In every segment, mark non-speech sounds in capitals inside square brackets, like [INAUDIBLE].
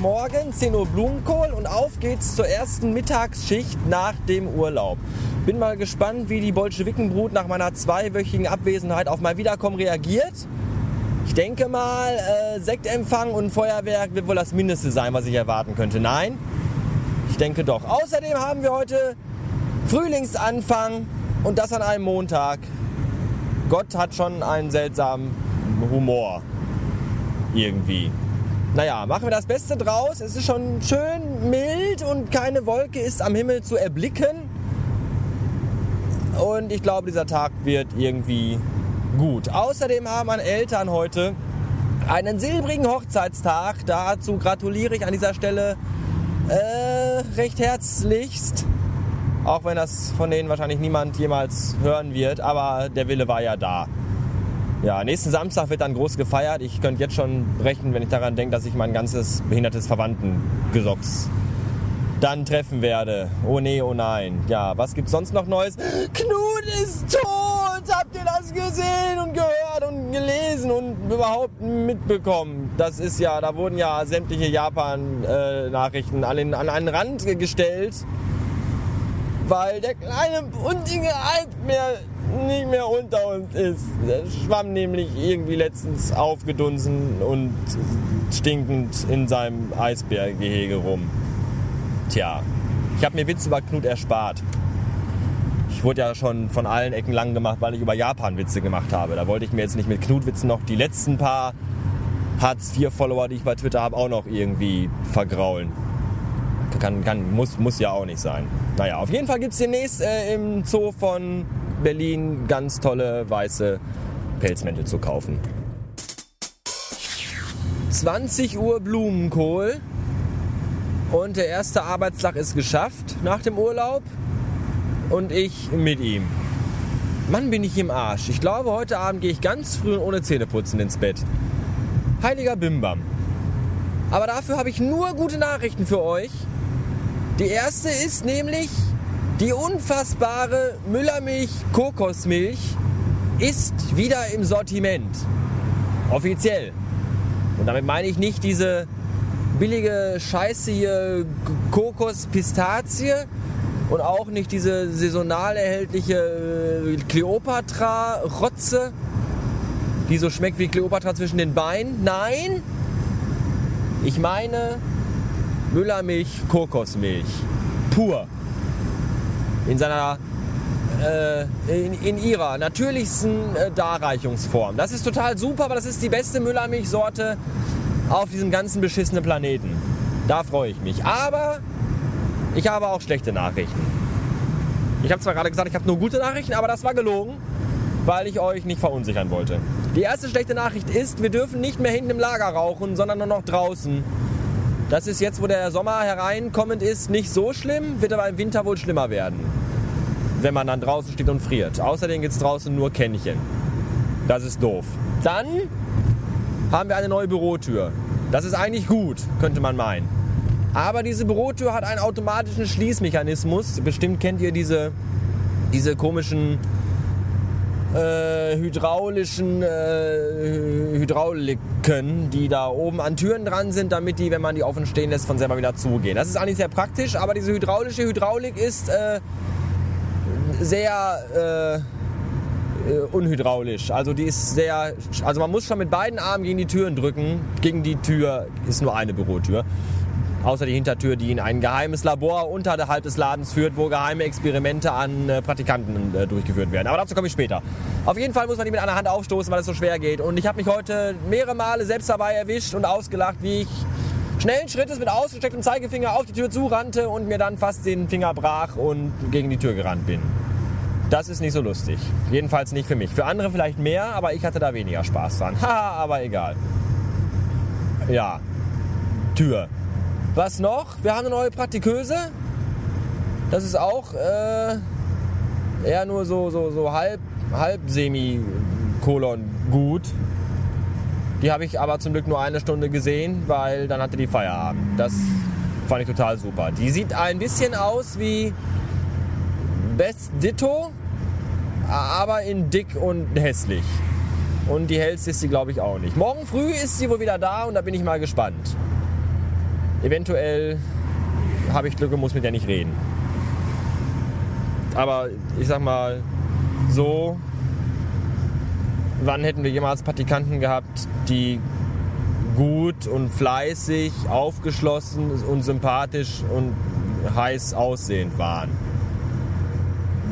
Montagmorgen, 10 Uhr Blumenkohl und auf geht's zur ersten Mittagsschicht nach dem Urlaub. Bin mal gespannt, wie die Bolschewikenbrut nach meiner zweiwöchigen Abwesenheit auf mein Wiederkommen reagiert. Ich denke mal, äh, Sektempfang und Feuerwerk wird wohl das Mindeste sein, was ich erwarten könnte. Nein, ich denke doch. Außerdem haben wir heute Frühlingsanfang und das an einem Montag. Gott hat schon einen seltsamen Humor. Irgendwie. Naja, machen wir das Beste draus. Es ist schon schön mild und keine Wolke ist am Himmel zu erblicken. Und ich glaube, dieser Tag wird irgendwie gut. Außerdem haben meine Eltern heute einen silbrigen Hochzeitstag. Dazu gratuliere ich an dieser Stelle äh, recht herzlichst. Auch wenn das von denen wahrscheinlich niemand jemals hören wird, aber der Wille war ja da. Ja, nächsten Samstag wird dann groß gefeiert. Ich könnte jetzt schon brechen, wenn ich daran denke, dass ich mein ganzes behindertes Verwandtengesocks dann treffen werde. Oh nee, oh nein. Ja, was gibt's sonst noch Neues? Knut ist tot! Habt ihr das gesehen und gehört und gelesen und überhaupt mitbekommen? Das ist ja, da wurden ja sämtliche Japan-Nachrichten an, an einen Rand gestellt weil der kleine buntige Alp mehr, nicht mehr unter uns ist. Der schwamm nämlich irgendwie letztens aufgedunsen und stinkend in seinem Eisbärgehege rum. Tja, ich habe mir Witz über Knut erspart. Ich wurde ja schon von allen Ecken lang gemacht, weil ich über Japan Witze gemacht habe. Da wollte ich mir jetzt nicht mit Knut-Witzen noch die letzten paar Hartz-IV-Follower, die ich bei Twitter habe, auch noch irgendwie vergraulen. Kann, kann, muss, muss ja auch nicht sein. Naja, auf jeden Fall gibt es demnächst äh, im Zoo von Berlin ganz tolle weiße Pelzmäntel zu kaufen. 20 Uhr Blumenkohl und der erste Arbeitstag ist geschafft nach dem Urlaub und ich mit ihm. Mann, bin ich im Arsch. Ich glaube, heute Abend gehe ich ganz früh und ohne Zähneputzen ins Bett. Heiliger Bimbam. Aber dafür habe ich nur gute Nachrichten für euch. Die erste ist nämlich die unfassbare Müllermilch Kokosmilch ist wieder im Sortiment. Offiziell. Und damit meine ich nicht diese billige Scheiße hier Kokos-Pistazie und auch nicht diese saisonal erhältliche äh, Kleopatra-Rotze, die so schmeckt wie Kleopatra zwischen den Beinen. Nein, ich meine Müllermilch, Kokosmilch. Pur. In seiner äh, in, in, ihrer natürlichsten äh, Darreichungsform. Das ist total super, aber das ist die beste Müllermilchsorte auf diesem ganzen beschissenen Planeten. Da freue ich mich. Aber ich habe auch schlechte Nachrichten. Ich habe zwar gerade gesagt, ich habe nur gute Nachrichten, aber das war gelogen, weil ich euch nicht verunsichern wollte. Die erste schlechte Nachricht ist, wir dürfen nicht mehr hinten im Lager rauchen, sondern nur noch draußen. Das ist jetzt, wo der Sommer hereinkommend ist, nicht so schlimm, wird aber im Winter wohl schlimmer werden. Wenn man dann draußen steht und friert. Außerdem gibt es draußen nur Kännchen. Das ist doof. Dann haben wir eine neue Bürotür. Das ist eigentlich gut, könnte man meinen. Aber diese Bürotür hat einen automatischen Schließmechanismus. Bestimmt kennt ihr diese, diese komischen äh, hydraulischen äh, Hydrauliken, die da oben an Türen dran sind, damit die, wenn man die offen stehen lässt, von selber wieder zugehen. Das ist eigentlich sehr praktisch, aber diese hydraulische Hydraulik ist äh, sehr äh, äh, unhydraulisch. Also die ist sehr, also man muss schon mit beiden Armen gegen die Türen drücken. Gegen die Tür ist nur eine Bürotür außer die Hintertür, die in ein geheimes Labor unterhalb des Ladens führt, wo geheime Experimente an äh, Praktikanten äh, durchgeführt werden. Aber dazu komme ich später. Auf jeden Fall muss man die mit einer Hand aufstoßen, weil es so schwer geht. Und ich habe mich heute mehrere Male selbst dabei erwischt und ausgelacht, wie ich schnellen Schrittes mit ausgestrecktem Zeigefinger auf die Tür zurannte und mir dann fast den Finger brach und gegen die Tür gerannt bin. Das ist nicht so lustig. Jedenfalls nicht für mich. Für andere vielleicht mehr, aber ich hatte da weniger Spaß dran. [LAUGHS] Haha, aber egal. Ja. Tür. Was noch? Wir haben eine neue Praktiköse. Das ist auch äh, eher nur so, so, so halb, halb semi-kolon gut. Die habe ich aber zum Glück nur eine Stunde gesehen, weil dann hatte die Feierabend. Das fand ich total super. Die sieht ein bisschen aus wie Best Ditto, aber in dick und hässlich. Und die hellste ist sie, glaube ich, auch nicht. Morgen früh ist sie wohl wieder da und da bin ich mal gespannt. Eventuell habe ich Glück und muss mit der nicht reden. Aber ich sag mal, so, wann hätten wir jemals Praktikanten gehabt, die gut und fleißig, aufgeschlossen und sympathisch und heiß aussehend waren?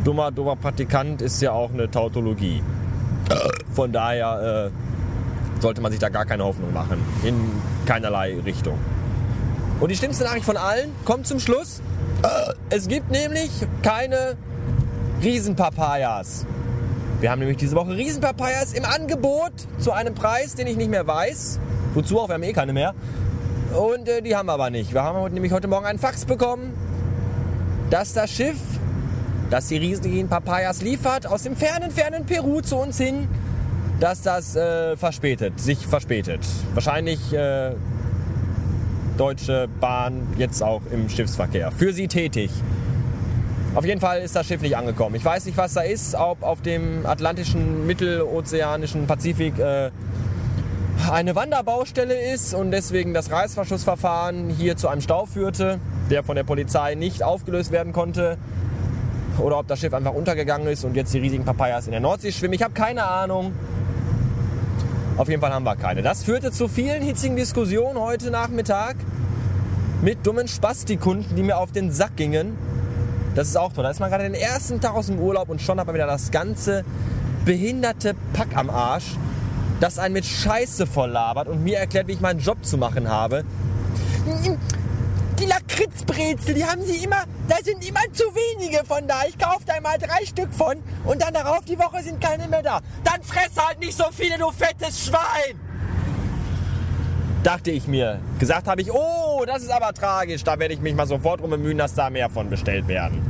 Dummer, dummer Praktikant ist ja auch eine Tautologie. Von daher äh, sollte man sich da gar keine Hoffnung machen. In keinerlei Richtung. Und die schlimmste Nachricht von allen kommt zum Schluss. Es gibt nämlich keine Riesenpapayas. Wir haben nämlich diese Woche Riesenpapayas im Angebot zu einem Preis, den ich nicht mehr weiß. Wozu auch, wir haben eh keine mehr. Und äh, die haben wir aber nicht. Wir haben nämlich heute Morgen einen Fax bekommen, dass das Schiff, das die riesigen Papayas liefert, aus dem fernen, fernen Peru zu uns hin, dass das äh, verspätet, sich verspätet. Wahrscheinlich äh, Deutsche Bahn jetzt auch im Schiffsverkehr. Für sie tätig. Auf jeden Fall ist das Schiff nicht angekommen. Ich weiß nicht, was da ist, ob auf dem atlantischen, mittelozeanischen Pazifik äh, eine Wanderbaustelle ist und deswegen das Reißverschlussverfahren hier zu einem Stau führte, der von der Polizei nicht aufgelöst werden konnte. Oder ob das Schiff einfach untergegangen ist und jetzt die riesigen Papayas in der Nordsee schwimmen. Ich habe keine Ahnung. Auf jeden Fall haben wir keine. Das führte zu vielen hitzigen Diskussionen heute Nachmittag mit dummen Spastikunden, die mir auf den Sack gingen. Das ist auch toll. Da ist man gerade den ersten Tag aus dem Urlaub und schon hat man wieder das ganze behinderte Pack am Arsch, das einen mit Scheiße voll labert und mir erklärt, wie ich meinen Job zu machen habe. Die Lakritzbrezel, die haben sie immer, da sind immer zu wenige von da. Ich kaufe da mal drei Stück von und dann darauf die Woche sind keine mehr da. Dann fress halt nicht so viele, du fettes Schwein! Dachte ich mir. Gesagt habe ich, oh, das ist aber tragisch. Da werde ich mich mal sofort drum bemühen, dass da mehr von bestellt werden.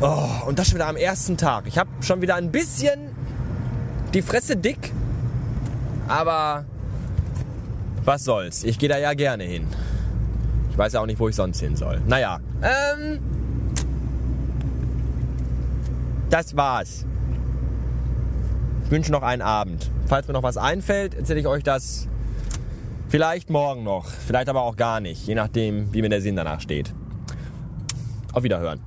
Oh, und das schon wieder am ersten Tag. Ich habe schon wieder ein bisschen die Fresse dick. Aber was soll's. Ich gehe da ja gerne hin. Ich weiß ja auch nicht, wo ich sonst hin soll. Naja, ähm, das war's. Ich wünsche noch einen Abend. Falls mir noch was einfällt, erzähle ich euch das vielleicht morgen noch. Vielleicht aber auch gar nicht. Je nachdem, wie mir der Sinn danach steht. Auf Wiederhören.